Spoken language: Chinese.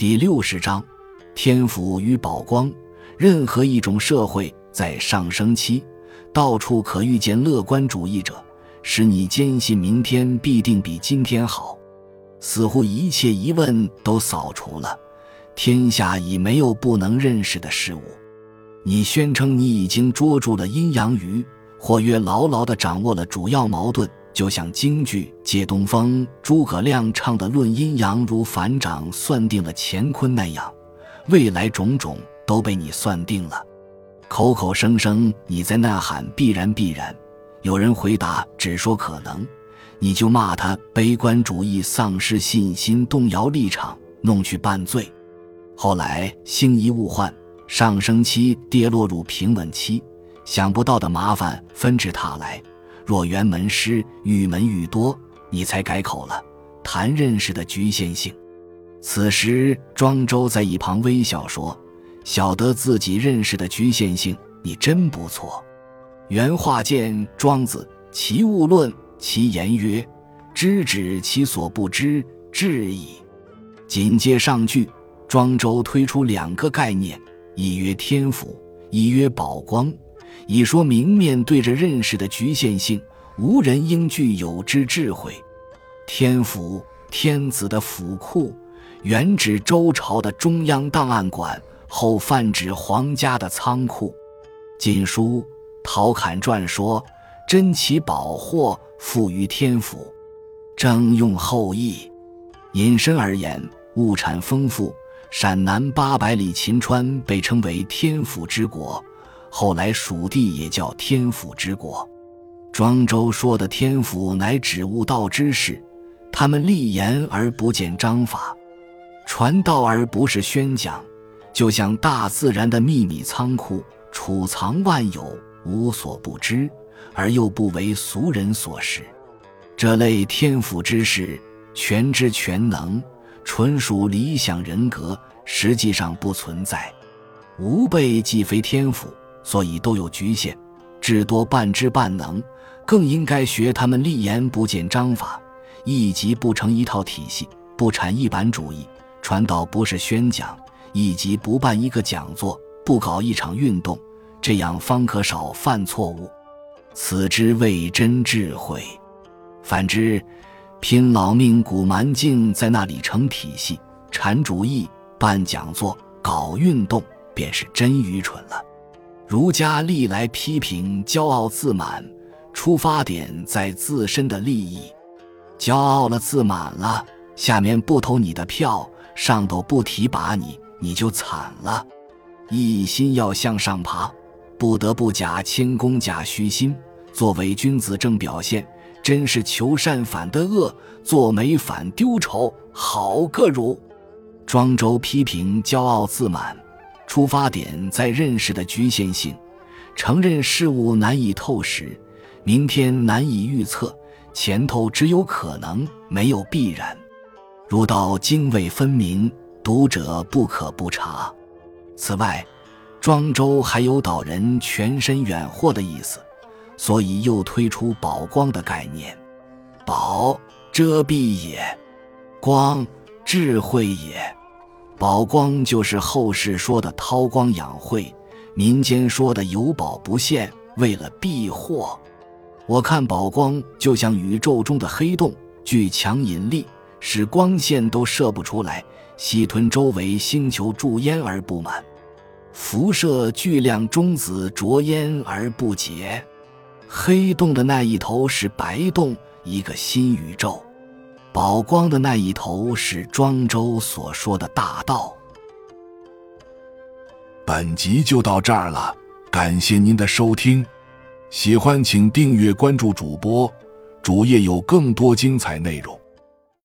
第六十章，天府与宝光。任何一种社会在上升期，到处可遇见乐观主义者，使你坚信明天必定比今天好。似乎一切疑问都扫除了，天下已没有不能认识的事物。你宣称你已经捉住了阴阳鱼，或曰牢牢地掌握了主要矛盾。就像京剧《借东风》诸葛亮唱的“论阴阳如反掌，算定了乾坤”那样，未来种种都被你算定了。口口声声你在呐喊“必然，必然”，有人回答“只说可能”，你就骂他悲观主义、丧失信心、动摇立场，弄去半醉。后来星移物换，上升期跌落入平稳期，想不到的麻烦纷至沓来。若辕门师玉门愈多，你才改口了，谈认识的局限性。此时庄周在一旁微笑说：“晓得自己认识的局限性，你真不错。”原话见《庄子·齐物论》，其言曰：“知止其所不知，至矣。”紧接上句，庄周推出两个概念，一曰天府，一曰宝光。以说明面对着认识的局限性，无人应具有之智慧。天府，天子的府库，原指周朝的中央档案馆，后泛指皇家的仓库。《晋书·陶侃传》说：“珍奇宝货，富于天府。”征用后裔。引申而言，物产丰富，陕南八百里秦川被称为天府之国。后来蜀地也叫天府之国，庄周说的天府乃指悟道之士，他们立言而不见章法，传道而不是宣讲，就像大自然的秘密仓库，储藏万有，无所不知，而又不为俗人所识。这类天府之事，全知全能，纯属理想人格，实际上不存在。吾辈既非天府。所以都有局限，至多半知半能，更应该学他们立言不见章法，一集不成一套体系，不产一板主义，传道不是宣讲，一集不办一个讲座，不搞一场运动，这样方可少犯错误。此之谓真智慧。反之，拼老命鼓蛮劲在那里成体系，产主义，办讲座，搞运动，便是真愚蠢了。儒家历来批评骄傲自满，出发点在自身的利益。骄傲了自满了，下面不投你的票，上头不提拔你，你就惨了。一心要向上爬，不得不假谦恭假虚心，作伪君子正表现，真是求善反得恶，做美反丢丑，好个汝！庄周批评骄傲自满。出发点在认识的局限性，承认事物难以透视，明天难以预测，前头只有可能，没有必然。如道泾渭分明，读者不可不察。此外，庄周还有导人全身远祸的意思，所以又推出宝光的概念。宝，遮蔽也；光，智慧也。宝光就是后世说的韬光养晦，民间说的有宝不现，为了避祸。我看宝光就像宇宙中的黑洞，具强引力，使光线都射不出来，吸吞周围星球助烟而不满，辐射巨量中子着烟而不解。黑洞的那一头是白洞，一个新宇宙。宝光的那一头是庄周所说的大道。本集就到这儿了，感谢您的收听，喜欢请订阅关注主播，主页有更多精彩内容。